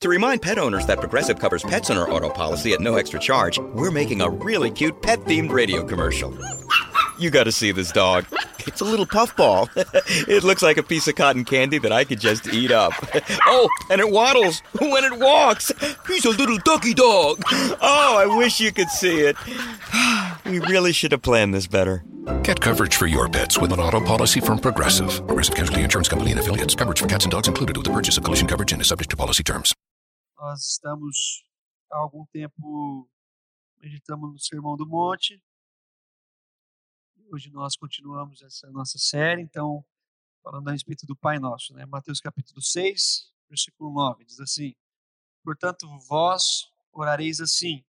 To remind pet owners that Progressive covers pets in our auto policy at no extra charge, we're making a really cute pet themed radio commercial. You gotta see this dog. It's a little puffball. it looks like a piece of cotton candy that I could just eat up. Oh, and it waddles when it walks. He's a little ducky dog. Oh, I wish you could see it. We really should have planned this better. Get coverage for your pets with an auto policy from Progressive. Progressive Casualty Insurance Company and affiliates. Coverage for cats and dogs included with the purchase of collision coverage and is subject to policy terms. Nós estamos há algum tempo meditamos no Sermão do Monte. Hoje nós continuamos essa nossa série, então, falando a respeito do Pai Nosso. Né? Mateus capítulo 6, versículo 9, diz assim: Portanto, vós orareis assim: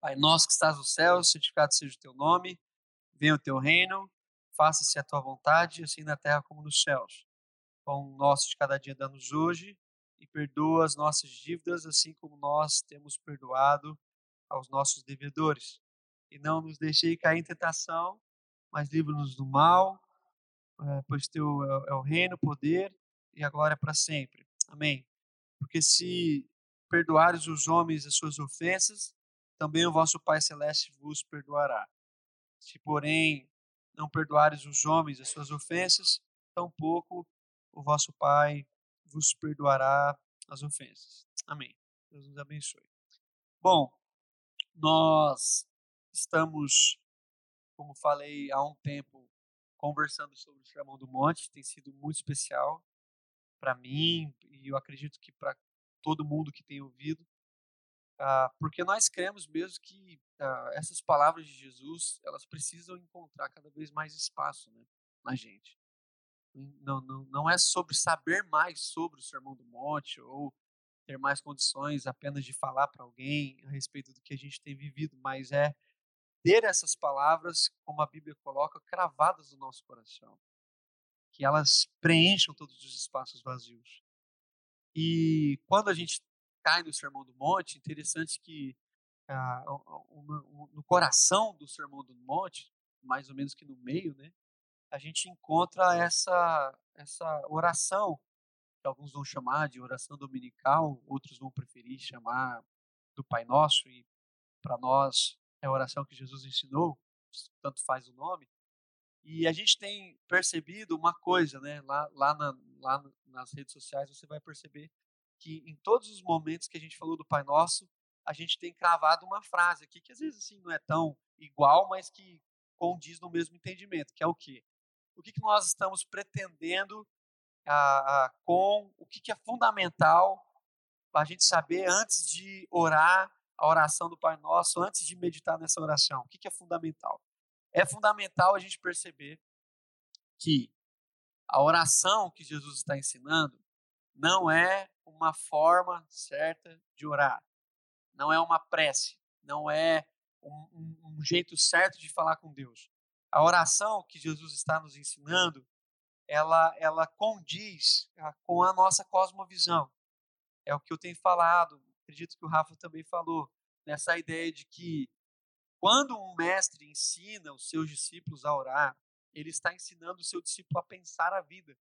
Pai nosso que estás no céu, santificado seja o teu nome, venha o teu reino, faça-se a tua vontade, assim na terra como nos céus. Pão nosso de cada dia dá-nos hoje, perdoa as nossas dívidas, assim como nós temos perdoado aos nossos devedores. E não nos deixei cair em tentação, mas livra-nos do mal, eh, pois teu é o reino, o poder e a glória para sempre. Amém. Porque se perdoares os homens as suas ofensas, também o vosso Pai Celeste vos perdoará. Se, porém, não perdoares os homens as suas ofensas, tampouco o vosso Pai vos perdoará as ofensas. Amém. Deus nos abençoe. Bom, nós estamos, como falei há um tempo, conversando sobre o Sermão do Monte, tem sido muito especial para mim e eu acredito que para todo mundo que tem ouvido, ah, porque nós cremos mesmo que ah, essas palavras de Jesus elas precisam encontrar cada vez mais espaço né, na gente. Não, não, não é sobre saber mais sobre o Sermão do Monte ou ter mais condições apenas de falar para alguém a respeito do que a gente tem vivido, mas é ter essas palavras, como a Bíblia coloca, cravadas no nosso coração. Que elas preencham todos os espaços vazios. E quando a gente cai no Sermão do Monte, interessante que ah, no coração do Sermão do Monte, mais ou menos que no meio, né, a gente encontra essa, essa oração, que alguns vão chamar de oração dominical, outros vão preferir chamar do Pai Nosso, e para nós é a oração que Jesus ensinou, tanto faz o nome. E a gente tem percebido uma coisa, né? Lá, lá, na, lá nas redes sociais você vai perceber que em todos os momentos que a gente falou do Pai Nosso, a gente tem cravado uma frase aqui que às vezes assim não é tão igual, mas que condiz no mesmo entendimento, que é o quê? O que, que nós estamos pretendendo ah, ah, com o que, que é fundamental para a gente saber antes de orar a oração do Pai Nosso, antes de meditar nessa oração? O que, que é fundamental? É fundamental a gente perceber que a oração que Jesus está ensinando não é uma forma certa de orar, não é uma prece, não é um, um, um jeito certo de falar com Deus. A oração que Jesus está nos ensinando, ela, ela condiz ah, com a nossa cosmovisão. É o que eu tenho falado, acredito que o Rafa também falou, nessa ideia de que quando um mestre ensina os seus discípulos a orar, ele está ensinando o seu discípulo a pensar a vida.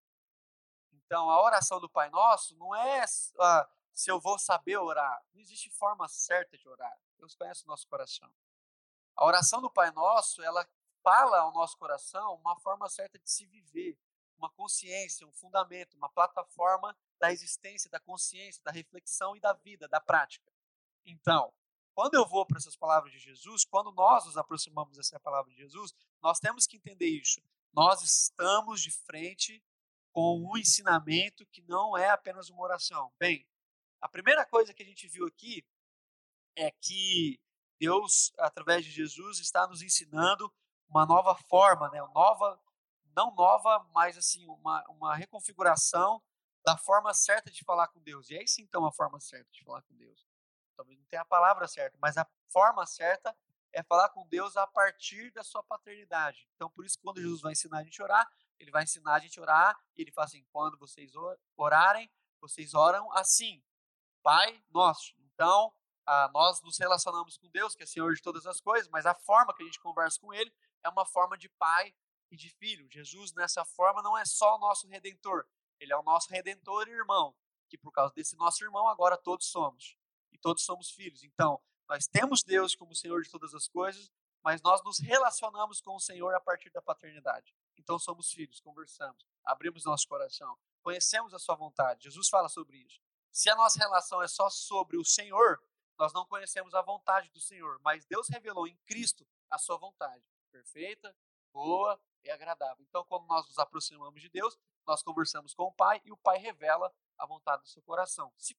Então, a oração do Pai Nosso não é ah, se eu vou saber orar. Não existe forma certa de orar. Deus conhece o nosso coração. A oração do Pai Nosso, ela fala ao nosso coração uma forma certa de se viver, uma consciência, um fundamento, uma plataforma da existência, da consciência, da reflexão e da vida, da prática. Então, quando eu vou para essas palavras de Jesus, quando nós nos aproximamos dessa palavra de Jesus, nós temos que entender isso. Nós estamos de frente com um ensinamento que não é apenas uma oração. Bem, a primeira coisa que a gente viu aqui é que Deus, através de Jesus, está nos ensinando uma nova forma, né? nova, não nova, mas assim, uma, uma reconfiguração da forma certa de falar com Deus. E é sim, então, a forma certa de falar com Deus. Talvez não tenha a palavra certa, mas a forma certa é falar com Deus a partir da sua paternidade. Então, por isso, que quando Jesus vai ensinar a gente a orar, ele vai ensinar a gente a orar, e ele fala assim: quando vocês orarem, vocês oram assim, Pai nosso. Então, ah, nós nos relacionamos com Deus, que é Senhor de todas as coisas, mas a forma que a gente conversa com Ele é uma forma de pai e de filho. Jesus, nessa forma, não é só o nosso redentor, ele é o nosso redentor e irmão. que por causa desse nosso irmão, agora todos somos. E todos somos filhos. Então, nós temos Deus como Senhor de todas as coisas, mas nós nos relacionamos com o Senhor a partir da paternidade. Então, somos filhos, conversamos, abrimos nosso coração, conhecemos a Sua vontade. Jesus fala sobre isso. Se a nossa relação é só sobre o Senhor, nós não conhecemos a vontade do Senhor, mas Deus revelou em Cristo a Sua vontade perfeita, boa e agradável. Então, quando nós nos aproximamos de Deus, nós conversamos com o Pai e o Pai revela a vontade do seu coração. Se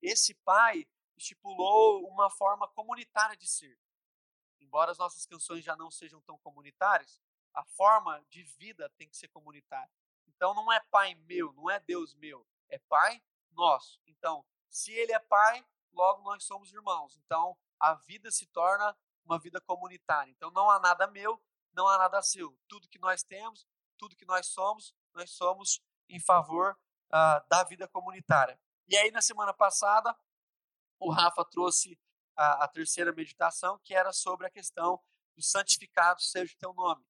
esse pai estipulou uma forma comunitária de ser. Embora as nossas canções já não sejam tão comunitárias, a forma de vida tem que ser comunitária. Então não é pai meu, não é Deus meu, é pai nosso. Então, se ele é pai, logo nós somos irmãos. Então, a vida se torna uma vida comunitária. Então, não há nada meu, não há nada seu. Tudo que nós temos, tudo que nós somos, nós somos em favor uh, da vida comunitária. E aí, na semana passada, o Rafa trouxe a, a terceira meditação, que era sobre a questão do santificado seja o teu nome.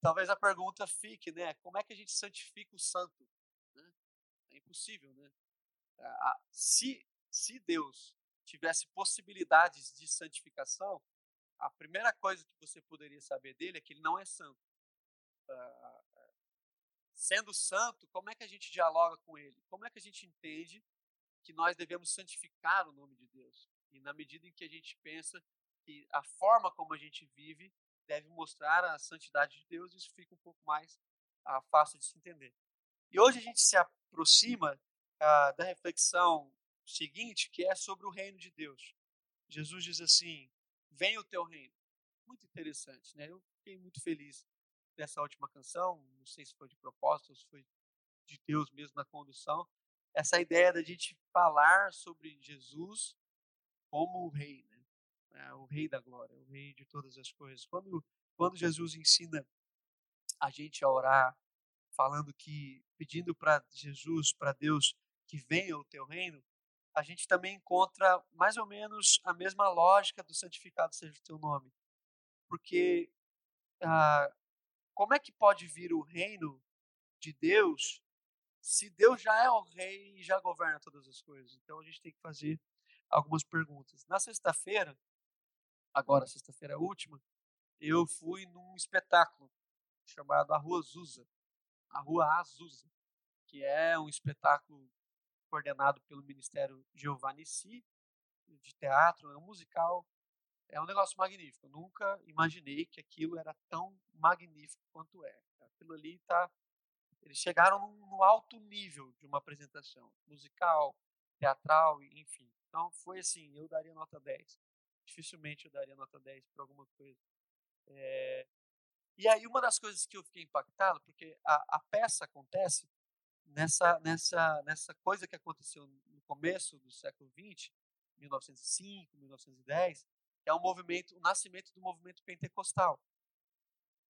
Talvez a pergunta fique, né? Como é que a gente santifica o santo? Né? É impossível, né? Se, se Deus tivesse possibilidades de santificação, a primeira coisa que você poderia saber dele é que ele não é santo. Ah, sendo santo, como é que a gente dialoga com ele? Como é que a gente entende que nós devemos santificar o nome de Deus? E na medida em que a gente pensa que a forma como a gente vive deve mostrar a santidade de Deus, isso fica um pouco mais ah, fácil de se entender. E hoje a gente se aproxima ah, da reflexão seguinte, que é sobre o reino de Deus. Jesus diz assim: Venha o teu reino. Muito interessante, né? Eu fiquei muito feliz dessa última canção. Não sei se foi de propósito ou se foi de Deus mesmo na condução. Essa ideia da gente falar sobre Jesus como o rei, né? É, o rei da glória, o rei de todas as coisas. Quando, quando Jesus ensina a gente a orar, falando que, pedindo para Jesus, para Deus, que venha o teu reino, a gente também encontra mais ou menos a mesma lógica do santificado seja o teu nome. Porque ah, como é que pode vir o reino de Deus se Deus já é o rei e já governa todas as coisas? Então a gente tem que fazer algumas perguntas. Na sexta-feira, agora sexta-feira última, eu fui num espetáculo chamado A Rua Azusa, a Rua Azusa, que é um espetáculo coordenado pelo Ministério Giovannici de teatro, é um musical, é um negócio magnífico. Eu nunca imaginei que aquilo era tão magnífico quanto é. Aquilo ali tá eles chegaram no alto nível de uma apresentação musical, teatral, enfim. Então foi assim, eu daria nota 10 dificilmente eu daria nota 10 para alguma coisa. É... E aí uma das coisas que eu fiquei impactado, porque a, a peça acontece nessa, nessa, nessa coisa que aconteceu no começo do século XX, 1905, 1910, que é um movimento, o nascimento do movimento pentecostal.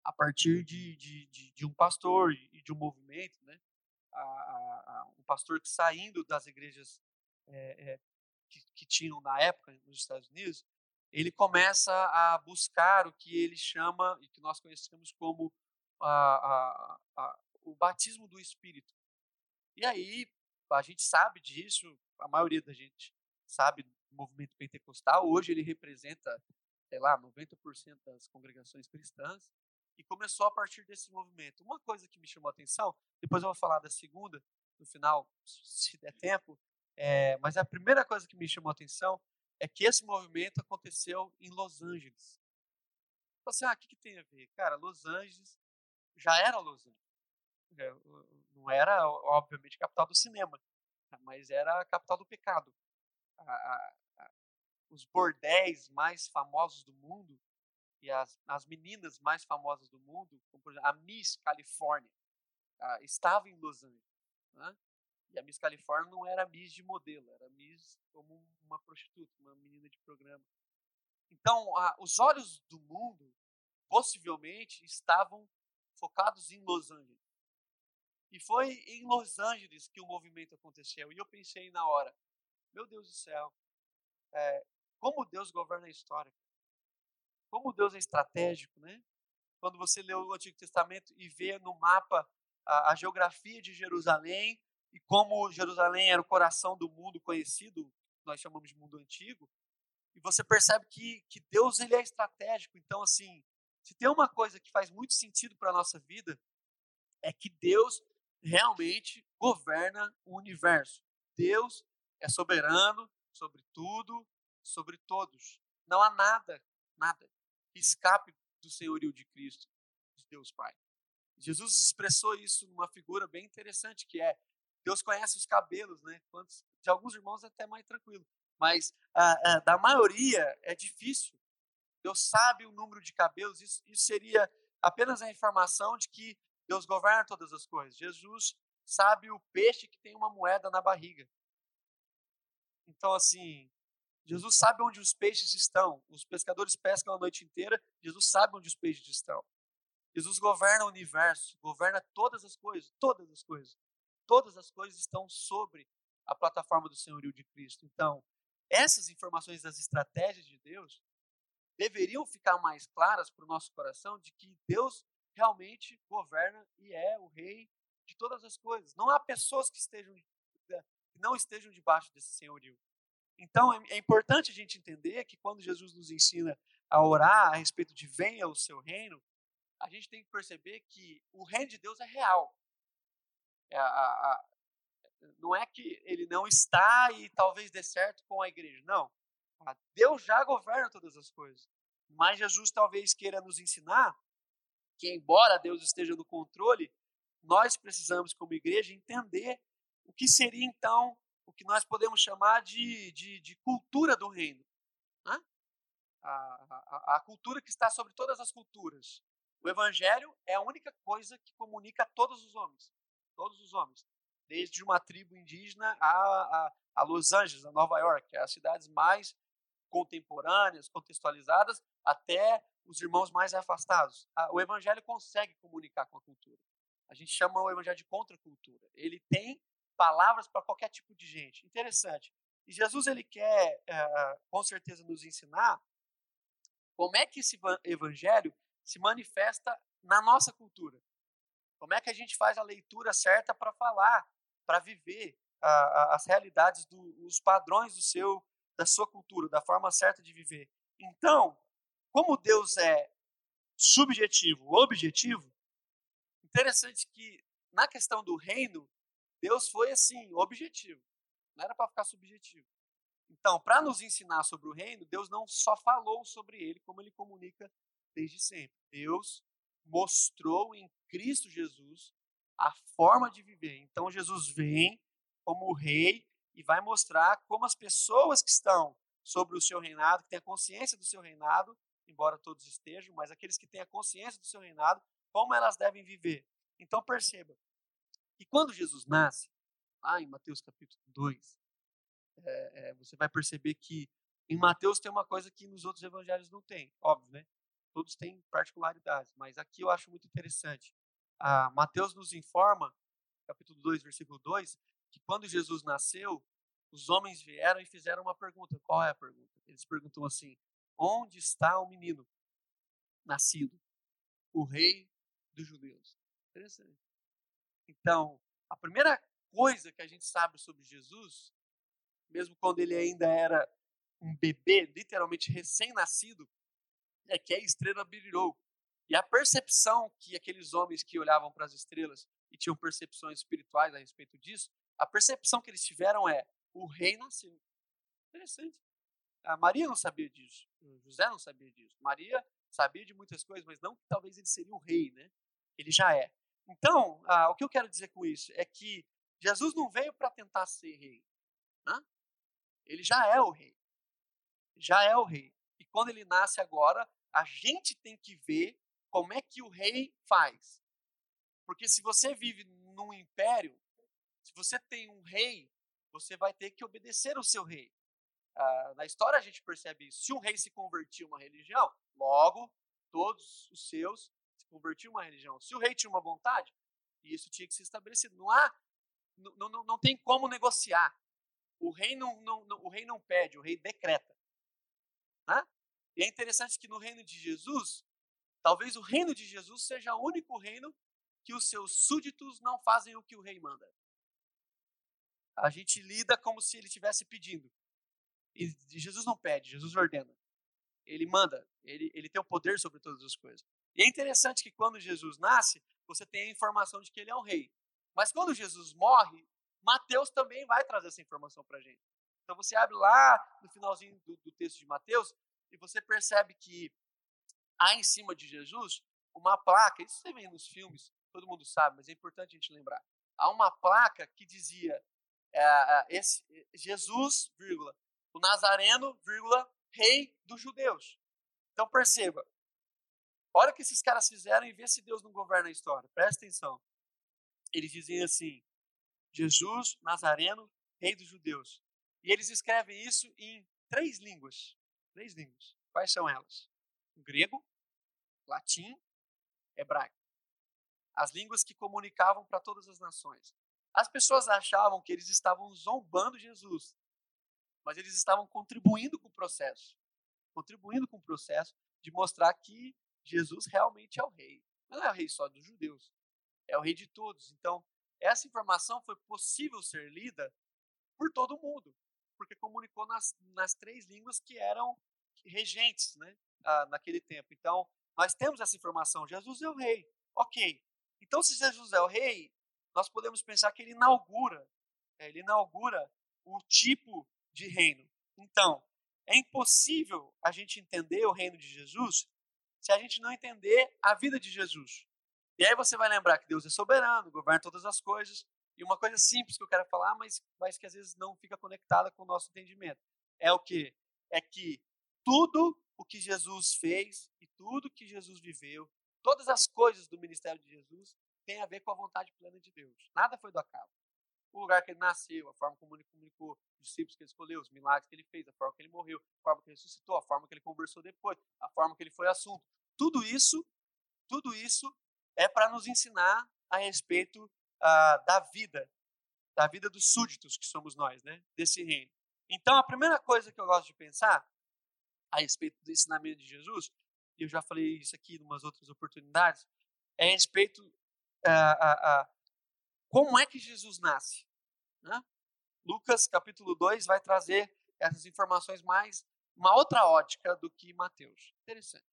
A partir de, de, de, de um pastor e de um movimento, né? A, a, a, um pastor que saindo das igrejas é, é, que, que, tinham na época nos Estados Unidos, ele começa a buscar o que ele chama e que nós conhecemos como a, a, a, o batismo do Espírito. E aí a gente sabe disso, a maioria da gente sabe do movimento pentecostal. Hoje ele representa, sei lá, 90% das congregações cristãs e começou a partir desse movimento. Uma coisa que me chamou a atenção, depois eu vou falar da segunda, no final, se der tempo, é, mas a primeira coisa que me chamou a atenção é que esse movimento aconteceu em Los Angeles. Você, assim, ah, o que, que tem a ver? Cara, Los Angeles já era Los Angeles. É, não era, obviamente, capital do cinema, mas era a capital do pecado. A, a, a, os bordéis mais famosos do mundo e as, as meninas mais famosas do mundo, como por exemplo, a Miss Califórnia, estavam em Los Angeles. Né? E a Miss Califórnia não era Miss de modelo, era Miss como uma prostituta, uma menina de programa. Então, a, os olhos do mundo possivelmente estavam focados em Los Angeles. E foi em Los Angeles que o movimento aconteceu. E eu pensei na hora, meu Deus do céu, é, como Deus governa a história. Como Deus é estratégico, né? Quando você lê o Antigo Testamento e vê no mapa a, a geografia de Jerusalém e como Jerusalém era o coração do mundo conhecido, nós chamamos de mundo antigo, e você percebe que, que Deus ele é estratégico. Então, assim, se tem uma coisa que faz muito sentido para a nossa vida, é que Deus realmente governa o universo. Deus é soberano sobre tudo, sobre todos. Não há nada, nada que escape do senhorio de Cristo, de Deus Pai. Jesus expressou isso numa figura bem interessante, que é Deus conhece os cabelos, né? Quantos, de alguns irmãos é até mais tranquilo, mas ah, ah, da maioria é difícil. Deus sabe o número de cabelos, isso, isso seria apenas a informação de que Deus governa todas as coisas. Jesus sabe o peixe que tem uma moeda na barriga. Então, assim, Jesus sabe onde os peixes estão. Os pescadores pescam a noite inteira, Jesus sabe onde os peixes estão. Jesus governa o universo, governa todas as coisas, todas as coisas. Todas as coisas estão sobre a plataforma do senhorio de Cristo. Então, essas informações das estratégias de Deus deveriam ficar mais claras para o nosso coração de que Deus realmente governa e é o rei de todas as coisas. Não há pessoas que estejam que não estejam debaixo desse senhorio. Então, é, é importante a gente entender que quando Jesus nos ensina a orar a respeito de venha o seu reino, a gente tem que perceber que o reino de Deus é real. É a, a, não é que ele não está e talvez dê certo com a igreja. Não. Deus já governa todas as coisas. Mas Jesus talvez queira nos ensinar que, embora Deus esteja no controle, nós precisamos, como igreja, entender o que seria então o que nós podemos chamar de, de, de cultura do reino. Né? A, a, a cultura que está sobre todas as culturas. O evangelho é a única coisa que comunica a todos os homens. Todos os homens. Desde uma tribo indígena a, a, a Los Angeles, a Nova York, é as cidades mais contemporâneas, contextualizadas, até os irmãos mais afastados. O evangelho consegue comunicar com a cultura. A gente chama o evangelho de contracultura. Ele tem palavras para qualquer tipo de gente. Interessante. E Jesus ele quer, é, com certeza, nos ensinar como é que esse evangelho se manifesta na nossa cultura. Como é que a gente faz a leitura certa para falar, para viver as realidades, do, os padrões do seu, da sua cultura, da forma certa de viver. Então, como Deus é subjetivo, objetivo, interessante que na questão do reino, Deus foi assim, objetivo. Não era para ficar subjetivo. Então, para nos ensinar sobre o reino, Deus não só falou sobre ele, como ele comunica desde sempre. Deus mostrou em Cristo Jesus a forma de viver. Então, Jesus vem como rei e vai mostrar como as pessoas que estão sobre o seu reinado, que têm a consciência do seu reinado, embora todos estejam, mas aqueles que têm a consciência do seu reinado, como elas devem viver. Então, perceba, e quando Jesus nasce, lá em Mateus capítulo 2, é, é, você vai perceber que em Mateus tem uma coisa que nos outros evangelhos não tem, óbvio, né? Todos têm particularidades, mas aqui eu acho muito interessante. Ah, Mateus nos informa, capítulo 2, versículo 2, que quando Jesus nasceu, os homens vieram e fizeram uma pergunta. Qual é a pergunta? Eles perguntam assim: Onde está o menino nascido, o rei dos judeus? Interessante. Então, a primeira coisa que a gente sabe sobre Jesus, mesmo quando ele ainda era um bebê, literalmente recém-nascido, é que a estrela brilhou. E a percepção que aqueles homens que olhavam para as estrelas e tinham percepções espirituais a respeito disso, a percepção que eles tiveram é: o rei nasceu. Interessante. A Maria não sabia disso, José não sabia disso. Maria sabia de muitas coisas, mas não que talvez ele seria o rei, né? Ele já é. Então, ah, o que eu quero dizer com isso é que Jesus não veio para tentar ser rei. Né? Ele já é o rei. Já é o rei. E quando ele nasce agora, a gente tem que ver como é que o rei faz. Porque se você vive num império, se você tem um rei, você vai ter que obedecer ao seu rei. Ah, na história a gente percebe isso. Se um rei se convertia uma religião, logo todos os seus convertir uma religião. Se o rei tinha uma vontade, isso tinha que ser estabelecido. Não há, não, não, não tem como negociar. O rei não, não, não, o rei não pede, o rei decreta. Né? E é interessante que no reino de Jesus, talvez o reino de Jesus seja o único reino que os seus súditos não fazem o que o rei manda. A gente lida como se ele estivesse pedindo. E Jesus não pede, Jesus ordena. Ele manda, ele, ele tem o poder sobre todas as coisas. E é interessante que quando Jesus nasce, você tem a informação de que ele é o rei. Mas quando Jesus morre, Mateus também vai trazer essa informação para a gente. Então você abre lá no finalzinho do, do texto de Mateus e você percebe que há em cima de Jesus uma placa, isso você vê nos filmes, todo mundo sabe, mas é importante a gente lembrar. Há uma placa que dizia é, esse, Jesus, vírgula, o Nazareno, vírgula, rei dos judeus. Então perceba, olha o que esses caras fizeram e vê se Deus não governa a história. Presta atenção. Eles dizem assim: Jesus, Nazareno, rei dos judeus. E eles escrevem isso em três línguas. Três línguas. Quais são elas? O grego, latim, hebraico. As línguas que comunicavam para todas as nações. As pessoas achavam que eles estavam zombando Jesus, mas eles estavam contribuindo com o processo contribuindo com o processo de mostrar que Jesus realmente é o rei. Não é o rei só dos judeus, é o rei de todos. Então, essa informação foi possível ser lida por todo mundo, porque comunicou nas, nas três línguas que eram regentes né, naquele tempo. Então, nós temos essa informação: Jesus é o rei. Ok. Então, se Jesus é o rei, nós podemos pensar que ele inaugura, é, ele inaugura o tipo de reino. Então, é impossível a gente entender o reino de Jesus se a gente não entender a vida de Jesus. E aí você vai lembrar que Deus é soberano, governa todas as coisas. E uma coisa simples que eu quero falar, mas, mas que às vezes não fica conectada com o nosso entendimento, é o que? É que tudo o que Jesus fez e tudo que Jesus viveu, todas as coisas do ministério de Jesus, tem a ver com a vontade plena de Deus. Nada foi do acaso o lugar que ele nasceu, a forma como ele comunicou os discípulos que ele escolheu, os milagres que ele fez, a forma que ele morreu, a forma que ele ressuscitou, a forma que ele conversou depois, a forma que ele foi assunto. Tudo isso, tudo isso é para nos ensinar a respeito uh, da vida, da vida dos súditos que somos nós, né, desse reino. Então, a primeira coisa que eu gosto de pensar a respeito do ensinamento de Jesus, e eu já falei isso aqui em umas outras oportunidades, é a respeito uh, uh, como é que Jesus nasce? Né? Lucas capítulo 2 vai trazer essas informações mais uma outra ótica do que Mateus. Interessante.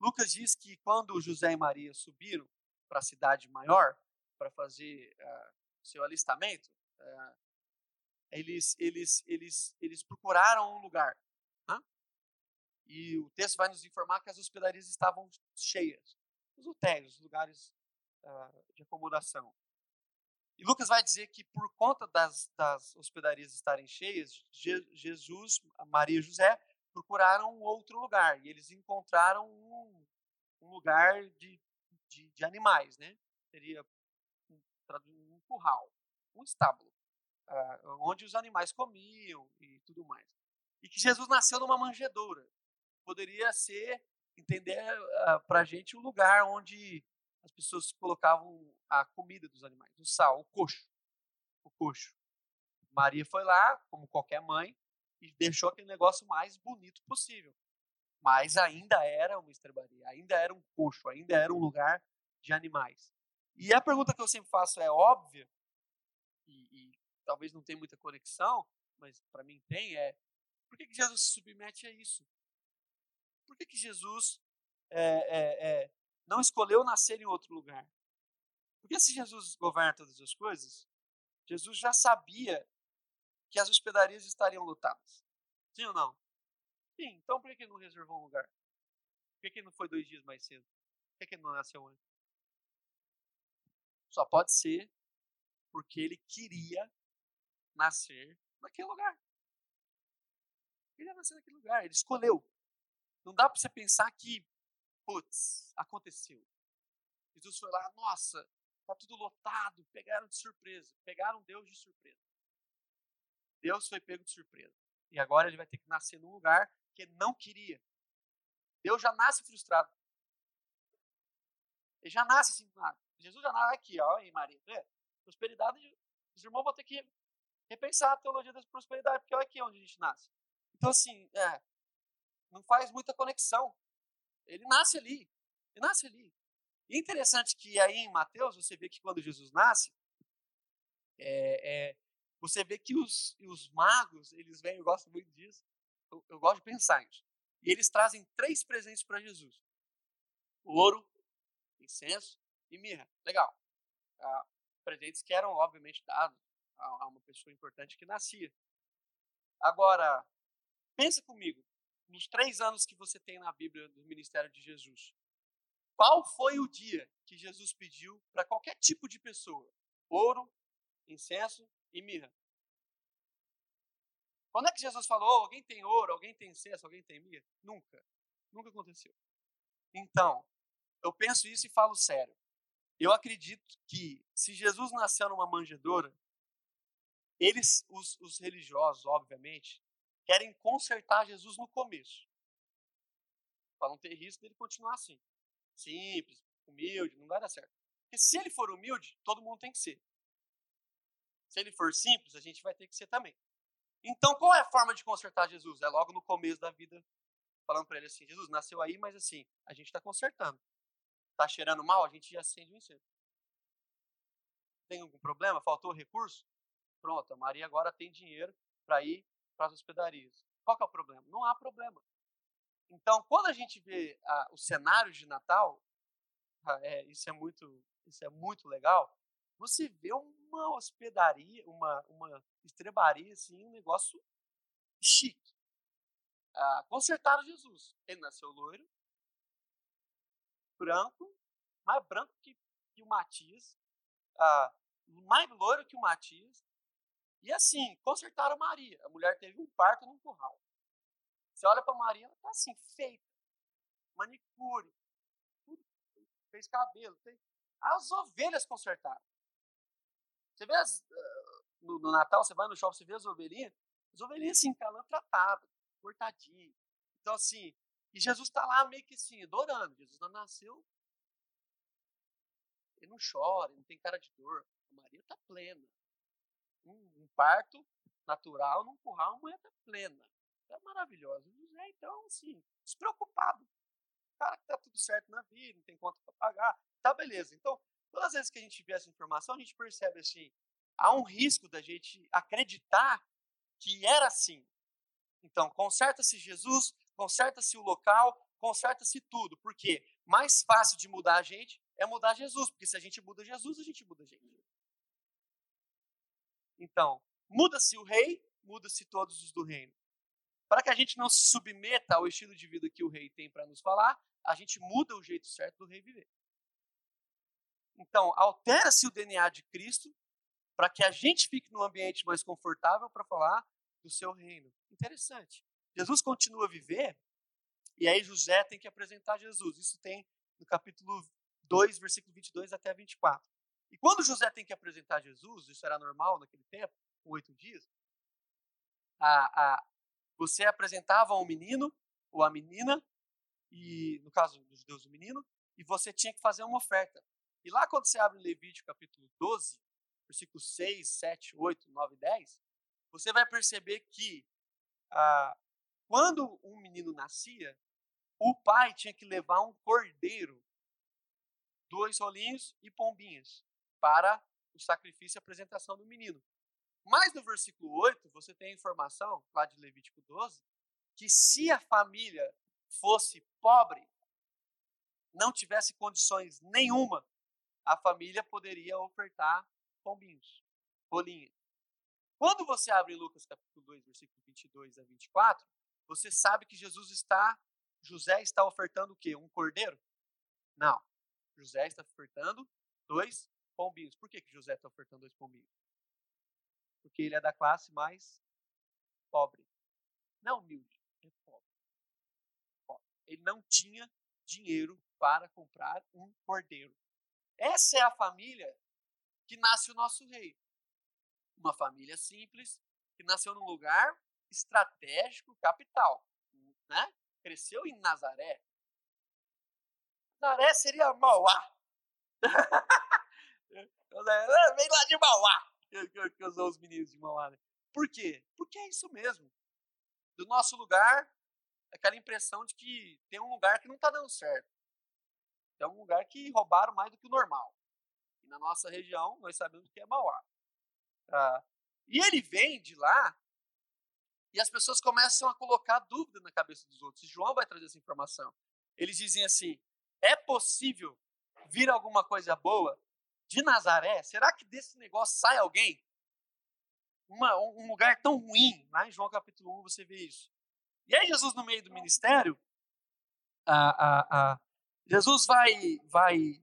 Lucas diz que quando José e Maria subiram para a cidade maior para fazer uh, seu alistamento, uh, eles, eles, eles, eles procuraram um lugar. Né? E o texto vai nos informar que as hospedarias estavam cheias. Os hotéis, os lugares uh, de acomodação. E Lucas vai dizer que por conta das, das hospedarias estarem cheias, Je, Jesus, Maria e José procuraram um outro lugar. E eles encontraram um, um lugar de, de, de, animais, né? Seria um, um curral, um estábulo, uh, onde os animais comiam e tudo mais. E que Jesus nasceu numa manjedoura. Poderia ser, entender uh, ah, para a gente, um lugar onde as pessoas colocavam a comida dos animais, o sal, o coxo. O coxo. Maria foi lá, como qualquer mãe, e deixou aquele negócio mais bonito possível. Mas ainda era uma estrebaria, ainda era um coxo, ainda era um lugar de animais. E a pergunta que eu sempre faço é óbvia, e, e talvez não tenha muita conexão, mas para mim tem, é por que, que Jesus se submete a isso? Por que, que Jesus é, é, é, não escolheu nascer em outro lugar. Porque se Jesus governa todas as coisas, Jesus já sabia que as hospedarias estariam lotadas. Sim ou não? Sim, então por que não reservou um lugar? Por que não foi dois dias mais cedo? Por que não nasceu antes? Só pode ser porque ele queria nascer naquele lugar. Ele queria nascer naquele lugar, ele escolheu. Não dá para você pensar que putz, aconteceu. Jesus foi lá, nossa, tá tudo lotado, pegaram de surpresa, pegaram Deus de surpresa. Deus foi pego de surpresa. E agora ele vai ter que nascer num lugar que ele não queria. Deus já nasce frustrado. Ele já nasce assim, ah, Jesus já nasce aqui, ó, aí Maria, vê? Prosperidade, os irmãos vão ter que repensar a teologia da prosperidade, porque olha aqui onde a gente nasce. Então, assim, é, não faz muita conexão. Ele nasce ali. Ele nasce ali. E é interessante que aí em Mateus você vê que quando Jesus nasce, é, é, você vê que os, os magos, eles vêm, eu gosto muito disso, eu, eu gosto de pensar nisso. E eles trazem três presentes para Jesus: ouro, incenso e mirra. Legal. Ah, presentes que eram, obviamente, dados a, a uma pessoa importante que nascia. Agora, pensa comigo, nos três anos que você tem na Bíblia do ministério de Jesus, qual foi o dia que Jesus pediu para qualquer tipo de pessoa ouro, incenso e mirra? Quando é que Jesus falou, oh, alguém tem ouro, alguém tem incenso, alguém tem mirra? Nunca. Nunca aconteceu. Então, eu penso isso e falo sério. Eu acredito que se Jesus nasceu numa manjedoura, eles, os, os religiosos, obviamente, querem consertar Jesus no começo. Para não ter risco dele continuar assim simples, humilde, não vai dar certo. Porque se ele for humilde, todo mundo tem que ser. Se ele for simples, a gente vai ter que ser também. Então, qual é a forma de consertar Jesus? É logo no começo da vida, falando para ele assim: Jesus nasceu aí, mas assim, a gente está consertando. Está cheirando mal, a gente acende o incêndio. Tem algum problema? Faltou recurso? Pronto, a Maria agora tem dinheiro para ir para as hospedarias. Qual é o problema? Não há problema. Então, quando a gente vê ah, os cenários de Natal, ah, é, isso é muito, isso é muito legal. Você vê uma hospedaria, uma, uma estrebaria, assim, um negócio chique. Ah, consertaram Jesus. Ele nasceu loiro, branco, mais branco que, que o Matias, ah, mais loiro que o Matias. E assim, consertaram Maria. A mulher teve um parto num curral. Você olha para Maria, ela tá assim, feita. Manicure. Fez cabelo. Fez... As ovelhas consertaram. Você vê as, uh, no, no, Natal, você vai no shopping, você vê as ovelhinhas. As ovelhinhas assim, calando tratadas, cortadinhas. Então, assim, e Jesus está lá meio que assim, adorando. Jesus não nasceu. Ele não chora, ele não tem cara de dor. A Maria está plena. Um, um, parto natural num curral, a mulher está plena é maravilhosa. José, então, assim, despreocupado. O cara que tá tudo certo na vida, não tem conta para pagar, tá beleza. Então, todas as vezes que a gente vê essa informação, a gente percebe assim, há um risco da gente acreditar que era assim. Então, conserta-se Jesus, conserta-se o local, conserta-se tudo. Porque mais fácil de mudar a gente é mudar Jesus. Porque se a gente muda Jesus, a gente muda a gente. Então, muda-se o rei, muda-se todos os do reino. Para que a gente não se submeta ao estilo de vida que o rei tem para nos falar, a gente muda o jeito certo do rei viver. Então, altera-se o DNA de Cristo para que a gente fique num ambiente mais confortável para falar do seu reino. Interessante. Jesus continua a viver e aí José tem que apresentar Jesus. Isso tem no capítulo 2, versículo 22 até 24. E quando José tem que apresentar Jesus, isso era normal naquele tempo, com oito dias, a, a, você apresentava um menino ou a menina, e no caso dos judeus, o menino, e você tinha que fazer uma oferta. E lá quando você abre Levítico capítulo 12, versículos 6, 7, 8, 9 e 10, você vai perceber que ah, quando um menino nascia, o pai tinha que levar um cordeiro, dois rolinhos e pombinhas, para o sacrifício e apresentação do menino. Mas no versículo 8, você tem a informação, lá de Levítico 12, que se a família fosse pobre, não tivesse condições nenhuma, a família poderia ofertar pombinhos, rolinhas. Quando você abre Lucas capítulo 2, versículo 22 a 24, você sabe que Jesus está, José está ofertando o quê? Um cordeiro? Não. José está ofertando dois pombinhos. Por que, que José está ofertando dois pombinhos? porque ele é da classe mais pobre. Não humilde, é pobre. pobre. Ele não tinha dinheiro para comprar um cordeiro. Essa é a família que nasce o nosso rei. Uma família simples, que nasceu num lugar estratégico, capital. Né? Cresceu em Nazaré. Nazaré seria Mauá. Vem lá de Mauá que, que usou os meninos de Mauá. Né? Por quê? Porque é isso mesmo. Do nosso lugar, aquela impressão de que tem um lugar que não está dando certo. Tem um lugar que roubaram mais do que o normal. E na nossa região, nós sabemos que é Mauá. Ah, e ele vem de lá e as pessoas começam a colocar dúvida na cabeça dos outros. E João vai trazer essa informação. Eles dizem assim: é possível vir alguma coisa boa de Nazaré? Será que desse negócio sai alguém? Uma, um lugar tão ruim. Lá em João capítulo 1 você vê isso. E aí, Jesus, no meio do ministério, Jesus vai, vai,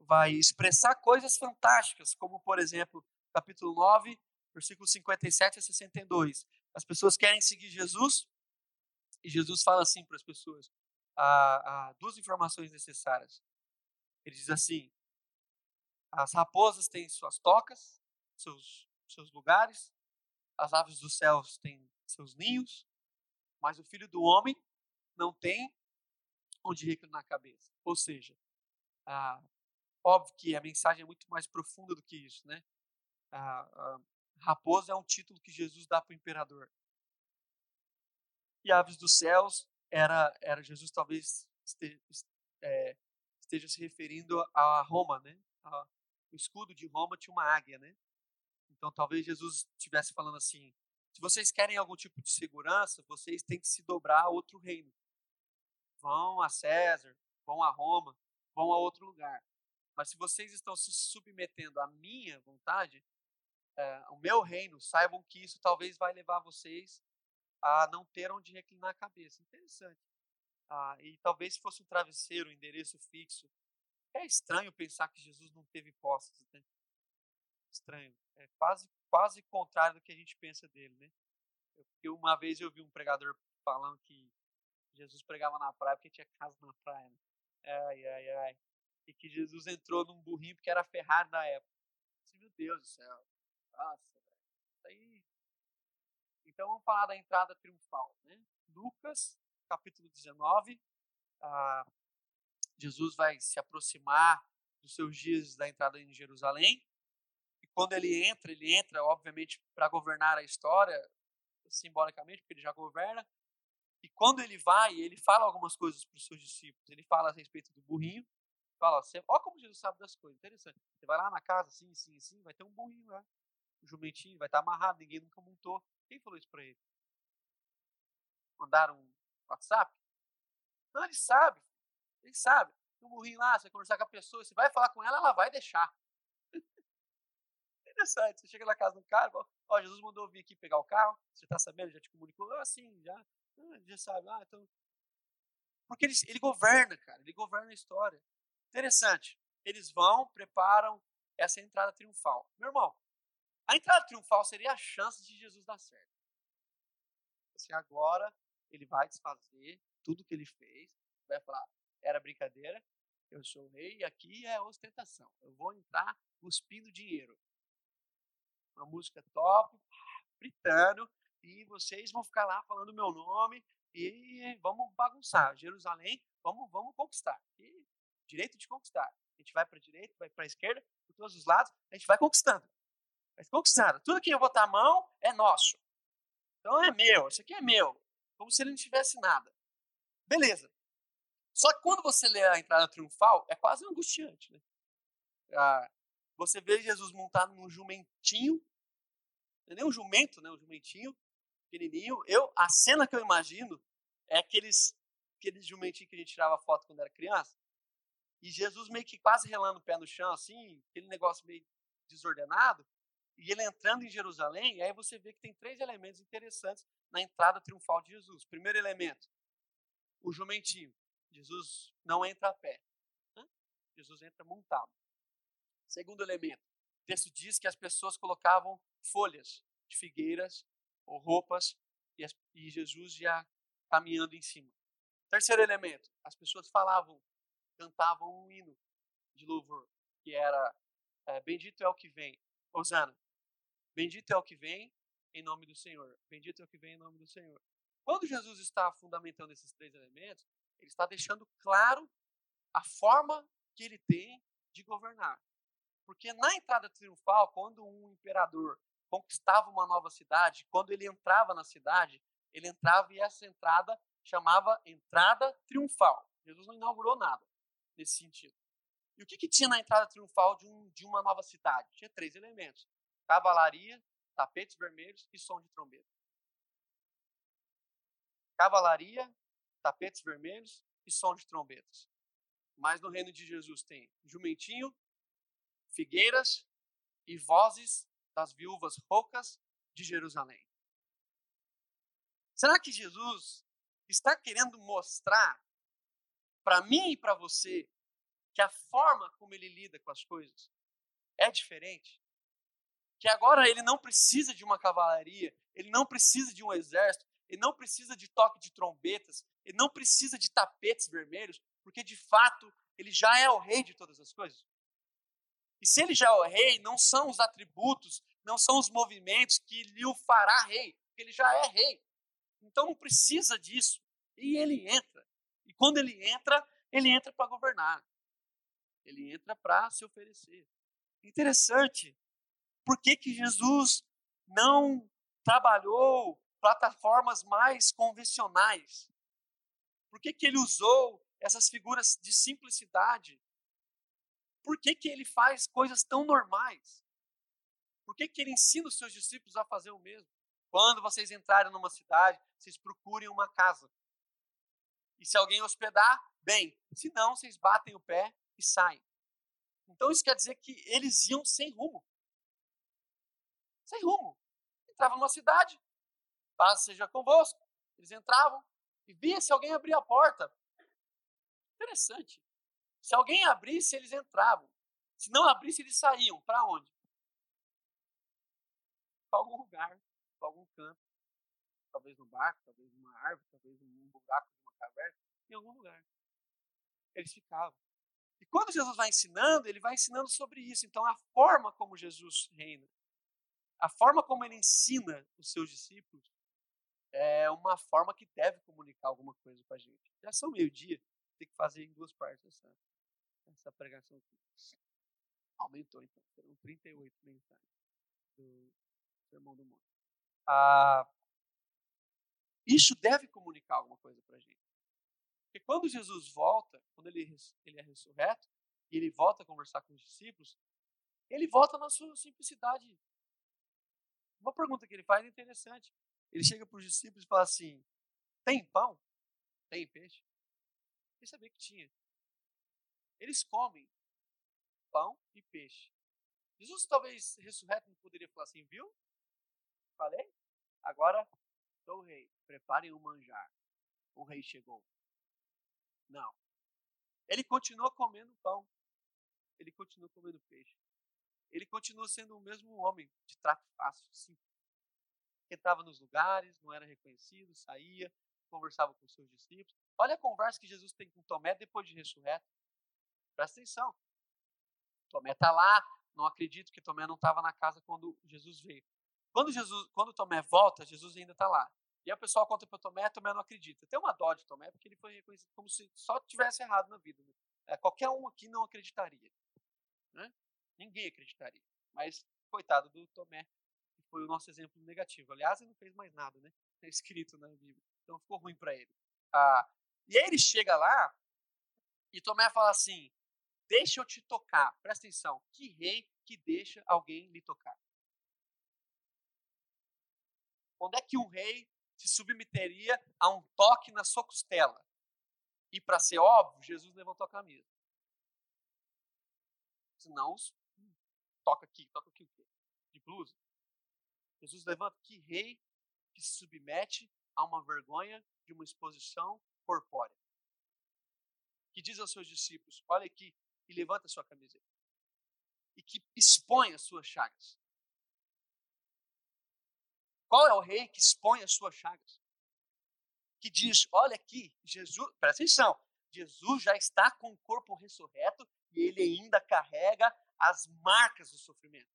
vai expressar coisas fantásticas, como, por exemplo, capítulo 9, versículos 57 a 62. As pessoas querem seguir Jesus e Jesus fala assim para as pessoas: duas informações necessárias. Ele diz assim: as raposas têm suas tocas, seus, seus lugares, as aves dos céus têm seus ninhos, mas o filho do homem não tem onde reclinar a cabeça. Ou seja, ah, óbvio que a mensagem é muito mais profunda do que isso, né? Ah, ah, raposa é um título que Jesus dá para o imperador. E aves dos céus era, era Jesus talvez esteja, é, esteja se referindo a Roma, né? A, o escudo de Roma tinha uma águia, né? Então talvez Jesus estivesse falando assim: se vocês querem algum tipo de segurança, vocês têm que se dobrar a outro reino. Vão a César, vão a Roma, vão a outro lugar. Mas se vocês estão se submetendo à minha vontade, é, ao meu reino, saibam que isso talvez vai levar vocês a não ter onde reclinar a cabeça. Interessante. Ah, e talvez se fosse um travesseiro, um endereço fixo. É estranho pensar que Jesus não teve posses, né? Estranho. É quase, quase contrário do que a gente pensa dele, né? Porque uma vez eu vi um pregador falando que Jesus pregava na praia porque tinha casa na praia. Né? Ai, ai, ai. E que Jesus entrou num burrinho porque era Ferrari da época. Meu Deus do céu. Velho. Aí. Então vamos falar da entrada triunfal. Né? Lucas, capítulo 19. Ah, Jesus vai se aproximar dos seus dias da entrada em Jerusalém. E quando ele entra, ele entra, obviamente, para governar a história, simbolicamente, porque ele já governa. E quando ele vai, ele fala algumas coisas para os seus discípulos. Ele fala a respeito do burrinho. Fala, você, ó como Jesus sabe das coisas. Interessante. Você vai lá na casa, assim, assim, assim, vai ter um burrinho lá. Um jumentinho, vai estar amarrado, ninguém nunca montou. Quem falou isso para ele? Mandaram um WhatsApp? Não, ele sabe. Ele sabe. Um burrinho lá, você vai conversar com a pessoa, você vai falar com ela, ela vai deixar. Interessante. Você chega na casa do cara, ó, Jesus mandou vir aqui pegar o carro. Você está sabendo? Já te comunicou? Ah, sim, já. Ah, já sabe. Ah, então. Porque ele, ele governa, cara. Ele governa a história. Interessante. Eles vão, preparam essa entrada triunfal. Meu irmão, a entrada triunfal seria a chance de Jesus dar certo. Assim, agora ele vai desfazer tudo que ele fez, vai falar, era brincadeira, eu sou rei e aqui é ostentação. Eu vou entrar cuspindo dinheiro. Uma música top, gritando, e vocês vão ficar lá falando meu nome e vamos bagunçar. Jerusalém, vamos, vamos conquistar. E direito de conquistar. A gente vai para a direita, vai para a esquerda, por todos os lados, a gente vai conquistando. Vai conquistando. Tudo que eu botar a mão é nosso. Então é meu, isso aqui é meu. Como se ele não tivesse nada. Beleza. Só que quando você lê a entrada triunfal, é quase angustiante. Né? Ah, você vê Jesus montado num jumentinho. Não é nem um jumento, né? Um jumentinho pequenininho. Eu, a cena que eu imagino é aqueles, aqueles jumentinhos que a gente tirava foto quando era criança. E Jesus meio que quase relando o pé no chão, assim, aquele negócio meio desordenado. E ele entrando em Jerusalém, e aí você vê que tem três elementos interessantes na entrada triunfal de Jesus. Primeiro elemento, o jumentinho. Jesus não entra a pé. Jesus entra montado. Segundo elemento, o texto diz que as pessoas colocavam folhas de figueiras ou roupas e, as, e Jesus já caminhando em cima. Terceiro elemento, as pessoas falavam, cantavam um hino de louvor, que era é, Bendito é o que vem, Osana, bendito é o que vem em nome do Senhor, bendito é o que vem em nome do Senhor. Quando Jesus está fundamentando esses três elementos, ele está deixando claro a forma que ele tem de governar. Porque na entrada triunfal, quando um imperador conquistava uma nova cidade, quando ele entrava na cidade, ele entrava e essa entrada chamava entrada triunfal. Jesus não inaugurou nada nesse sentido. E o que, que tinha na entrada triunfal de, um, de uma nova cidade? Tinha três elementos: cavalaria, tapetes vermelhos e som de trombeta. Cavalaria, tapetes vermelhos e som de trombetas. Mas no reino de Jesus tem jumentinho, figueiras e vozes das viúvas roucas de Jerusalém. Será que Jesus está querendo mostrar para mim e para você que a forma como ele lida com as coisas é diferente? Que agora ele não precisa de uma cavalaria, ele não precisa de um exército, ele não precisa de toque de trombetas, ele não precisa de tapetes vermelhos, porque de fato ele já é o rei de todas as coisas. E se ele já é o rei, não são os atributos, não são os movimentos que lhe o fará rei, porque ele já é rei. Então não precisa disso. E ele entra. E quando ele entra, ele entra para governar. Ele entra para se oferecer. Interessante. Por que, que Jesus não trabalhou plataformas mais convencionais? Por que, que ele usou essas figuras de simplicidade? Por que, que ele faz coisas tão normais? Por que, que ele ensina os seus discípulos a fazer o mesmo? Quando vocês entrarem numa cidade, vocês procurem uma casa. E se alguém hospedar, bem. Se não, vocês batem o pé e saem. Então isso quer dizer que eles iam sem rumo. Sem rumo. Entravam numa cidade, paz seja convosco. Eles entravam e via se alguém abria a porta. Interessante. Se alguém abrisse, eles entravam. Se não abrisse, eles saíam. Para onde? Para algum lugar, para algum canto. Talvez no barco, talvez numa árvore, talvez num buraco de uma caverna, em algum lugar. Eles ficavam. E quando Jesus vai ensinando, ele vai ensinando sobre isso. Então, a forma como Jesus reina, a forma como ele ensina os seus discípulos, é uma forma que deve comunicar alguma coisa com a gente. Já são meio-dia, tem que fazer em duas partes essa, essa pregação aqui. Aumentou, então. Foram 38 mensagens do Sermão do Monte. Ah, isso deve comunicar alguma coisa para a gente. Porque quando Jesus volta, quando ele, ele é ressurreto, e ele volta a conversar com os discípulos, ele volta na sua simplicidade. Uma pergunta que ele faz é interessante. Ele chega para os discípulos e fala assim: Tem pão? Tem peixe? Ele sabia que tinha. Eles comem pão e peixe. Jesus, talvez ressurreto, não poderia falar assim: Viu? Falei? Agora sou o rei. Preparem o manjar. O rei chegou. Não. Ele continua comendo pão. Ele continua comendo peixe. Ele continua sendo o mesmo homem de trato fácil, simples. Nos lugares, não era reconhecido, saía, conversava com seus discípulos. Olha a conversa que Jesus tem com Tomé depois de ressurreto. Presta atenção. Tomé está lá, não acredito que Tomé não estava na casa quando Jesus veio. Quando, Jesus, quando Tomé volta, Jesus ainda está lá. E aí o pessoal conta para Tomé, Tomé não acredita. Tem uma dó de Tomé, porque ele foi reconhecido como se só tivesse errado na vida. Né? É, qualquer um aqui não acreditaria. Né? Ninguém acreditaria. Mas, coitado do Tomé, que foi o nosso exemplo negativo. Aliás, ele não fez mais nada, né? É escrito na Bíblia. Então ficou ruim para ele. Ah, e aí ele chega lá e Tomé fala assim: Deixa eu te tocar. Presta atenção. Que rei que deixa alguém lhe tocar? Quando é que um rei se submeteria a um toque na sua costela. E para ser óbvio, Jesus levantou a camisa. Senão, hum, toca aqui, toca aqui o quê? De blusa. Jesus levanta que rei que se submete a uma vergonha de uma exposição corpórea. Que diz aos seus discípulos: olha aqui, e levanta a sua camiseta. E que expõe as suas chagas. Qual é o rei que expõe as suas chagas? Que diz: olha aqui, Jesus, presta atenção, Jesus já está com o corpo ressurreto e ele ainda carrega as marcas do sofrimento.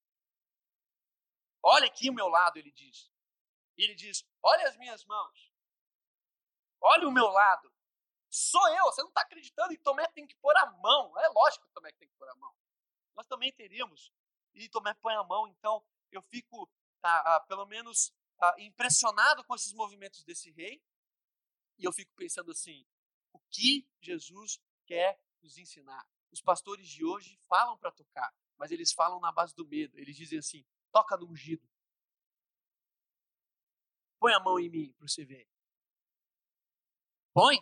Olha aqui o meu lado, ele diz. Ele diz: olha as minhas mãos. Olha o meu lado. Sou eu, você não está acreditando e Tomé tem que pôr a mão. É lógico que Tomé tem que pôr a mão. Nós também teríamos. E Tomé põe a mão, então eu fico, ah, ah, pelo menos, ah, impressionado com esses movimentos desse rei. E eu fico pensando assim: o que Jesus quer nos ensinar? Os pastores de hoje falam para tocar, mas eles falam na base do medo. Eles dizem assim: toca no ungido. Põe a mão em mim para você ver. Põe.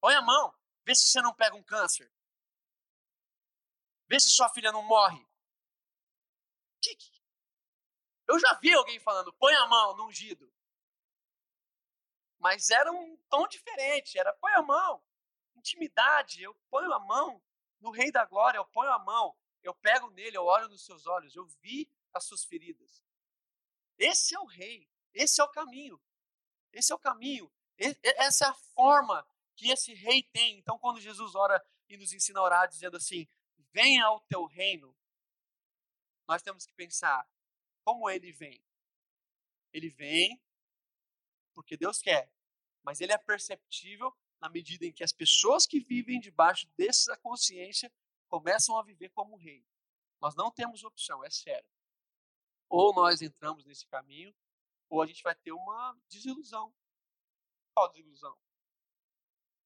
Põe a mão. Vê se você não pega um câncer. Vê se sua filha não morre. Eu já vi alguém falando, põe a mão no ungido. Mas era um tom diferente, era põe a mão. Intimidade, eu ponho a mão no Rei da Glória, eu ponho a mão, eu pego nele, eu olho nos seus olhos, eu vi as suas feridas. Esse é o Rei, esse é o caminho. Esse é o caminho. Essa é a forma que esse Rei tem. Então, quando Jesus ora e nos ensina a orar, dizendo assim: Venha ao teu reino, nós temos que pensar como ele vem. Ele vem porque Deus quer, mas ele é perceptível na medida em que as pessoas que vivem debaixo dessa consciência começam a viver como rei. Nós não temos opção, é sério. Ou nós entramos nesse caminho, ou a gente vai ter uma desilusão. Qual desilusão?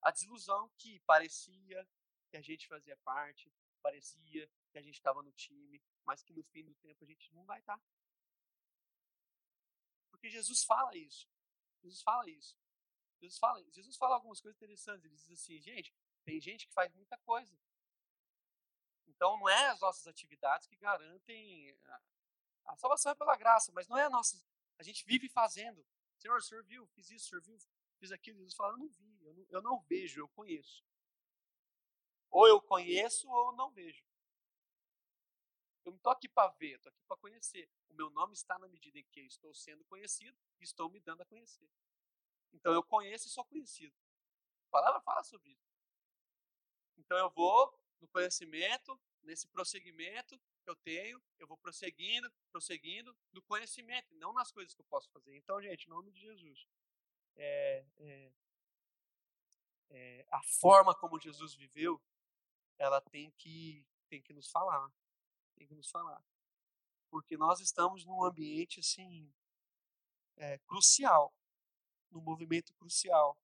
A desilusão que parecia que a gente fazia parte, parecia que a gente estava no time, mas que no fim do tempo a gente não vai estar. Tá. Porque Jesus fala isso. Jesus fala isso. Jesus fala, Jesus fala algumas coisas interessantes. Ele diz assim, gente, tem gente que faz muita coisa. Então não é as nossas atividades que garantem a, a salvação é pela graça, mas não é a nossa. A gente vive fazendo. Senhor, o senhor viu, fiz isso, o senhor viu, fiz aquilo. Jesus fala, eu não vi, eu não, eu não vejo, eu conheço. Ou eu conheço ou não vejo. Eu não estou aqui para ver, estou aqui para conhecer. O meu nome está na medida em que eu estou sendo conhecido e estou me dando a conhecer. Então eu conheço e sou conhecido. A palavra fala sobre isso. Então eu vou no conhecimento, nesse prosseguimento que eu tenho, eu vou prosseguindo, prosseguindo no conhecimento, não nas coisas que eu posso fazer. Então, gente, em nome de Jesus, é, é, é, a forma como Jesus viveu ela tem que, tem que nos falar. Tem que nos falar. Porque nós estamos num ambiente, assim, é, crucial. Num movimento crucial.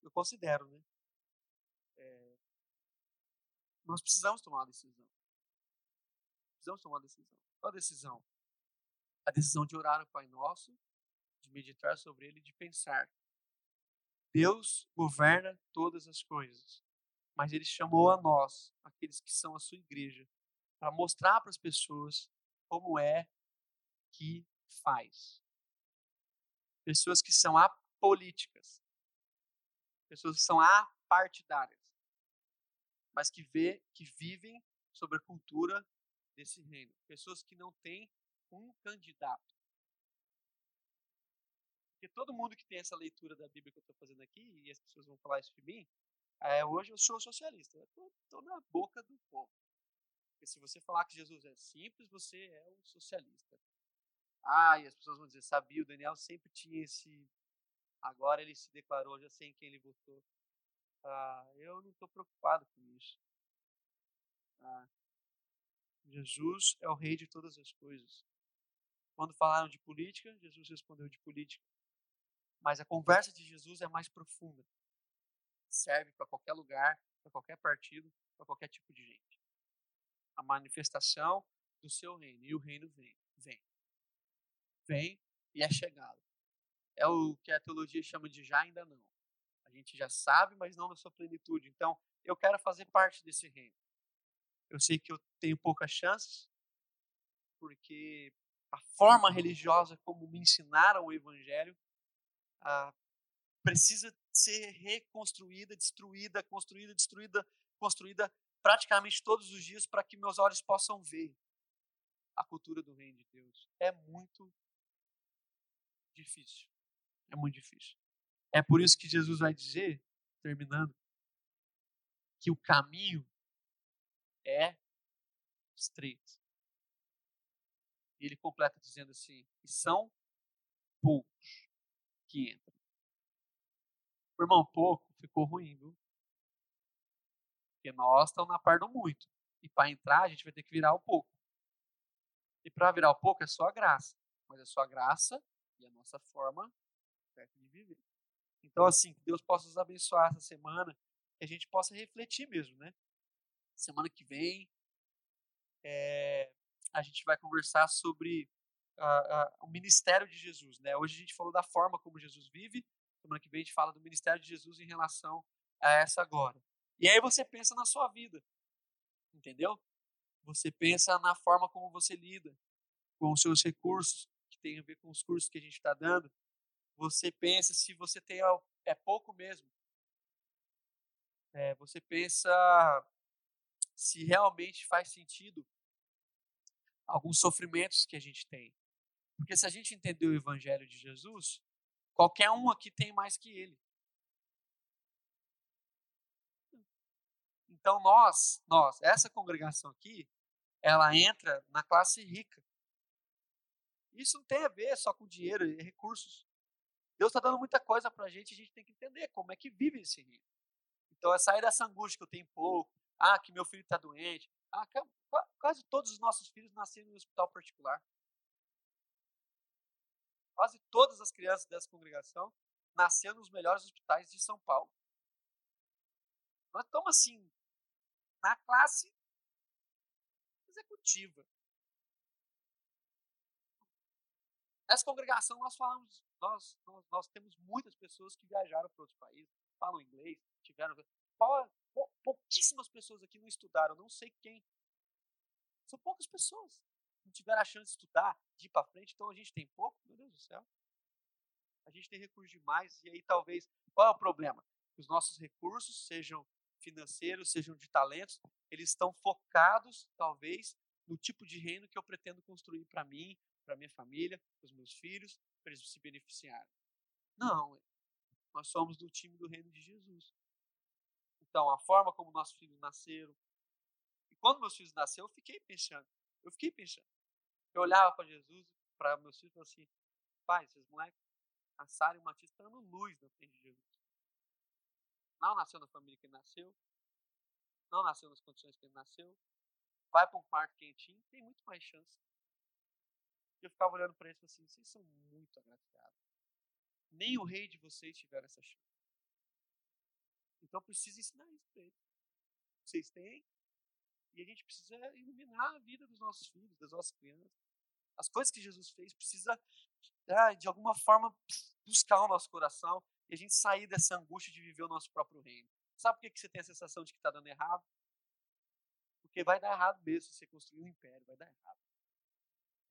Eu considero, né? É, nós precisamos tomar uma decisão. Precisamos tomar uma decisão. Qual a decisão? A decisão de orar o Pai Nosso, de meditar sobre ele, de pensar. Deus governa todas as coisas mas ele chamou a nós, aqueles que são a sua igreja, para mostrar para as pessoas como é que faz. Pessoas que são apolíticas, pessoas que são apartidárias, mas que vê, que vivem sobre a cultura desse reino, pessoas que não têm um candidato. Porque todo mundo que tem essa leitura da Bíblia que eu estou fazendo aqui, e as pessoas vão falar isso de mim, é, hoje eu sou socialista. Eu estou na boca do povo. Porque se você falar que Jesus é simples, você é um socialista. Ah, e as pessoas vão dizer, sabia, o Daniel sempre tinha esse. Agora ele se declarou, já sei em quem ele votou. Ah, eu não estou preocupado com isso. Ah, Jesus é o rei de todas as coisas. Quando falaram de política, Jesus respondeu de política. Mas a conversa de Jesus é mais profunda serve para qualquer lugar, para qualquer partido, para qualquer tipo de gente. A manifestação do seu reino. E o reino vem, vem. Vem e é chegado. É o que a teologia chama de já ainda não. A gente já sabe, mas não na sua plenitude. Então, eu quero fazer parte desse reino. Eu sei que eu tenho poucas chances, porque a forma religiosa como me ensinaram o evangelho ah, precisa ser reconstruída, destruída, construída, destruída, construída praticamente todos os dias para que meus olhos possam ver a cultura do reino de Deus. É muito difícil. É muito difícil. É por isso que Jesus vai dizer, terminando, que o caminho é estreito. E ele completa dizendo assim: e são poucos que entram. Irmão, pouco ficou ruim, viu? Porque nós estamos na par do muito. E para entrar, a gente vai ter que virar o pouco. E para virar o pouco é só a graça. Mas é só a graça e a nossa forma certa de viver. Então, assim, que Deus possa nos abençoar essa semana, que a gente possa refletir mesmo, né? Semana que vem, é, a gente vai conversar sobre a, a, o ministério de Jesus, né? Hoje a gente falou da forma como Jesus vive, semana que vem a gente fala do ministério de Jesus em relação a essa glória. E aí você pensa na sua vida, entendeu? Você pensa na forma como você lida com os seus recursos, tem a ver com os cursos que a gente está dando. Você pensa se você tem é pouco mesmo. É, você pensa se realmente faz sentido alguns sofrimentos que a gente tem. Porque se a gente entender o evangelho de Jesus, qualquer um aqui tem mais que ele. Então nós, nós, essa congregação aqui, ela entra na classe rica. Isso não tem a ver só com dinheiro e recursos. Deus está dando muita coisa para a gente, a gente tem que entender como é que vive esse reino. Então é sair dessa angústia que eu tenho pouco, ah, que meu filho está doente. Ah, quase todos os nossos filhos nasceram em hospital particular. Quase todas as crianças dessa congregação nasceram nos melhores hospitais de São Paulo. Nós estamos assim, na classe executiva. Nessa congregação nós falamos, nós, nós, nós temos muitas pessoas que viajaram para outros países, falam inglês, tiveram. Pouquíssimas pessoas aqui não estudaram, não sei quem. São poucas pessoas. Não tiveram a chance de estudar, de ir para frente, então a gente tem pouco, meu Deus do céu. A gente tem recursos demais, e aí talvez. Qual é o problema? Que os nossos recursos sejam financeiros, sejam de talentos, eles estão focados, talvez, no tipo de reino que eu pretendo construir para mim, para minha família, para os meus filhos, para eles se beneficiarem. Não, nós somos do time do reino de Jesus. Então, a forma como nossos filhos nasceram. E quando meus filhos nasceram, eu fiquei pensando. Eu fiquei pensando. Eu olhava para Jesus, para meus filhos e falava assim: pai, esses moleques, a Sara e o Matias estão dando luz na frente de Jesus. Não nasceu na família que ele nasceu. Não nasceu nas condições que ele nasceu. Vai para um quarto quentinho, tem muito mais chance. E eu ficava olhando para eles e assim: vocês são muito agraciados. Nem o rei de vocês tiveram essa chance. Então precisa ensinar isso para eles. Vocês têm. E a gente precisa iluminar a vida dos nossos filhos, das nossas crianças. As coisas que Jesus fez precisa, ah, de alguma forma, buscar o nosso coração e a gente sair dessa angústia de viver o nosso próprio reino. Sabe por que você tem a sensação de que está dando errado? Porque vai dar errado mesmo se você construir um império, vai dar errado.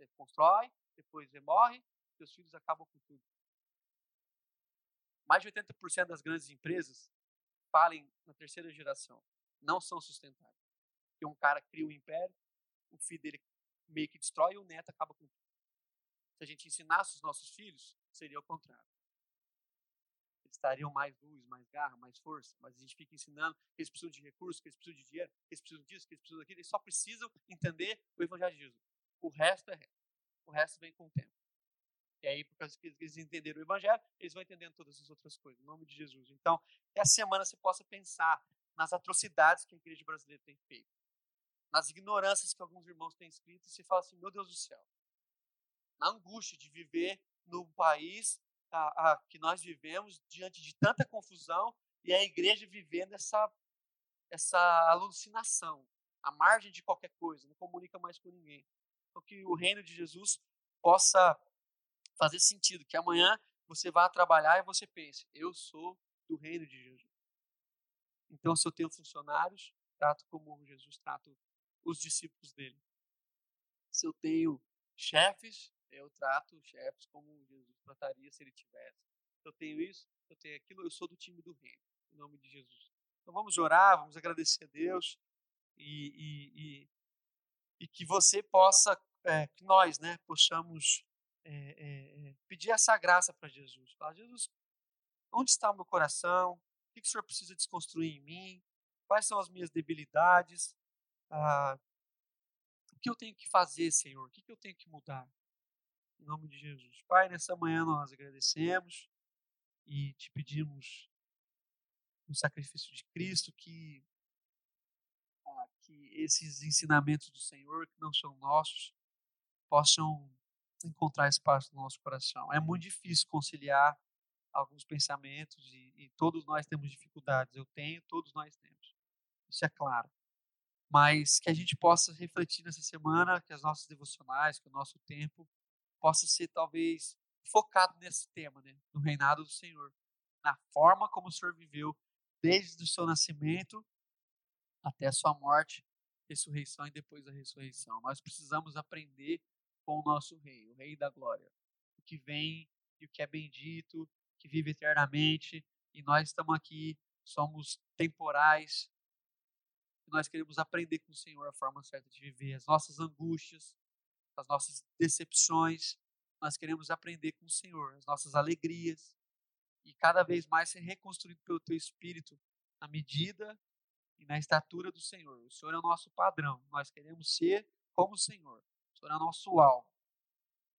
Você constrói, depois você morre, seus filhos acabam com tudo. Mais de 80% das grandes empresas falem na terceira geração não são sustentáveis. Porque um cara cria um império, o filho dele meio que destrói e o neto acaba com tudo. Se a gente ensinasse os nossos filhos, seria o contrário eles estariam mais luz, mais garra, mais força, mas a gente fica ensinando que eles precisam de recursos, que eles precisam de dinheiro, que eles precisam disso, que eles precisam daquilo, eles só precisam entender o Evangelho de Jesus. O resto é resto. O resto vem com o tempo. E aí, por causa que eles entenderam o Evangelho, eles vão entendendo todas as outras coisas, em nome de Jesus. Então, que essa semana você possa pensar nas atrocidades que a igreja brasileira tem feito, nas ignorâncias que alguns irmãos têm escrito, e se fala assim: meu Deus do céu, na angústia de viver num país a, a, que nós vivemos diante de tanta confusão e a igreja vivendo essa, essa alucinação, à margem de qualquer coisa, não comunica mais com ninguém. Então, que o reino de Jesus possa fazer sentido, que amanhã você vá trabalhar e você pense: eu sou do reino de Jesus. Então, se eu tenho funcionários, trato como Jesus trata os discípulos dele. Se eu tenho chefes, eu trato chefes como Jesus trataria se ele tivesse. Eu tenho isso, eu tenho aquilo, eu sou do time do reino, em nome de Jesus. Então vamos orar, vamos agradecer a Deus e, e, e, e que você possa, é, que nós, né, possamos é, é, pedir essa graça para Jesus. Falar, Jesus, onde está o meu coração? O que, o Senhor precisa desconstruir em mim? Quais são as minhas debilidades? Ah, o que eu tenho que fazer, Senhor? O que, que eu tenho que mudar? Em nome de Jesus. Pai, nessa manhã nós agradecemos e te pedimos no sacrifício de Cristo que, que esses ensinamentos do Senhor, que não são nossos, possam encontrar espaço no nosso coração. É muito difícil conciliar alguns pensamentos e, e todos nós temos dificuldades. Eu tenho, todos nós temos. Isso é claro. Mas que a gente possa refletir nessa semana, que as nossas devocionais, que o nosso tempo possa ser talvez focado nesse tema, né? No reinado do Senhor, na forma como o Senhor viveu desde o seu nascimento até a sua morte, ressurreição e depois da ressurreição. Nós precisamos aprender com o nosso rei, o rei da glória, o que vem e o que é bendito, que vive eternamente, e nós estamos aqui, somos temporais, nós queremos aprender com o Senhor a forma certa de viver, as nossas angústias, as nossas decepções, nós queremos aprender com o Senhor, as nossas alegrias, e cada vez mais ser reconstruído pelo Teu Espírito na medida e na estatura do Senhor. O Senhor é o nosso padrão, nós queremos ser como o Senhor, o Senhor é o nosso alvo.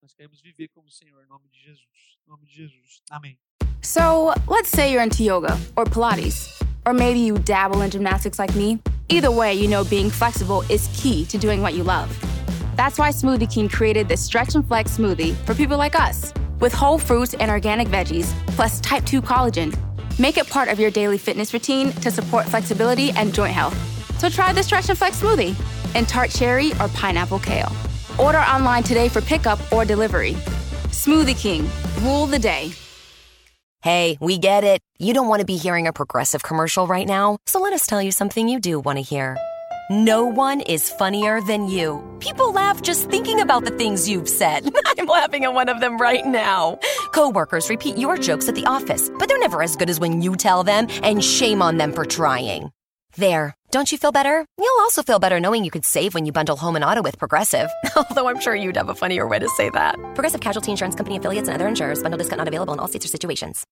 Nós queremos viver como o Senhor, em nome de Jesus. Em nome de Jesus. Amém. So, let's say you're into yoga or Pilates, or maybe you dabble in gymnastics like me. Either way, you know being flexible is key to doing what you love. That's why Smoothie King created this Stretch and Flex smoothie for people like us, with whole fruits and organic veggies, plus type 2 collagen. Make it part of your daily fitness routine to support flexibility and joint health. So try the Stretch and Flex smoothie in tart cherry or pineapple kale. Order online today for pickup or delivery. Smoothie King, rule the day. Hey, we get it. You don't want to be hearing a progressive commercial right now, so let us tell you something you do want to hear. No one is funnier than you. People laugh just thinking about the things you've said. I'm laughing at one of them right now. Coworkers repeat your jokes at the office, but they're never as good as when you tell them, and shame on them for trying. There. Don't you feel better? You'll also feel better knowing you could save when you bundle home and auto with Progressive. Although I'm sure you'd have a funnier way to say that. Progressive Casualty Insurance Company affiliates and other insurers. Bundle discount not available in all states or situations.